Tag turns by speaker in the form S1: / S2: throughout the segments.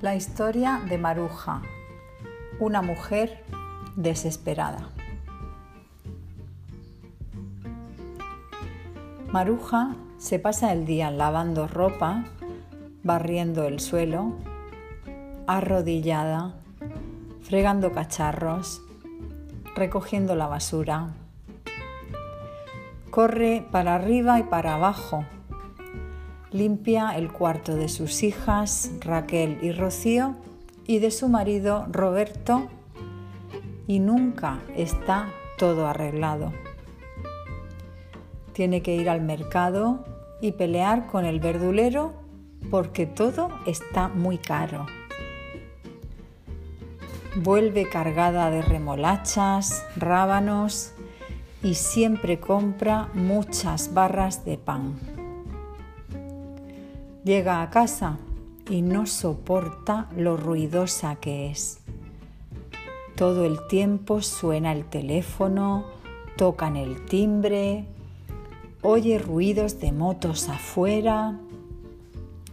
S1: La historia de Maruja, una mujer desesperada. Maruja se pasa el día lavando ropa, barriendo el suelo, arrodillada, fregando cacharros, recogiendo la basura. Corre para arriba y para abajo limpia el cuarto de sus hijas Raquel y Rocío y de su marido Roberto y nunca está todo arreglado. Tiene que ir al mercado y pelear con el verdulero porque todo está muy caro. Vuelve cargada de remolachas, rábanos y siempre compra muchas barras de pan. Llega a casa y no soporta lo ruidosa que es. Todo el tiempo suena el teléfono, tocan el timbre, oye ruidos de motos afuera.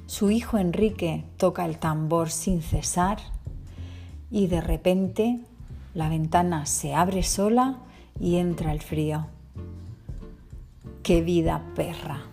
S1: Su hijo Enrique toca el tambor sin cesar y de repente la ventana se abre sola y entra el frío. ¡Qué vida perra!